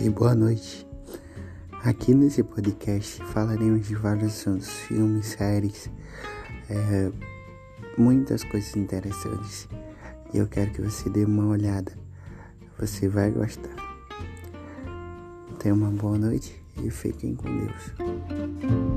e boa noite. Aqui nesse podcast falaremos de vários assuntos, filmes, séries, é, muitas coisas interessantes. E eu quero que você dê uma olhada. Você vai gostar. Tenha uma boa noite e fiquem com Deus.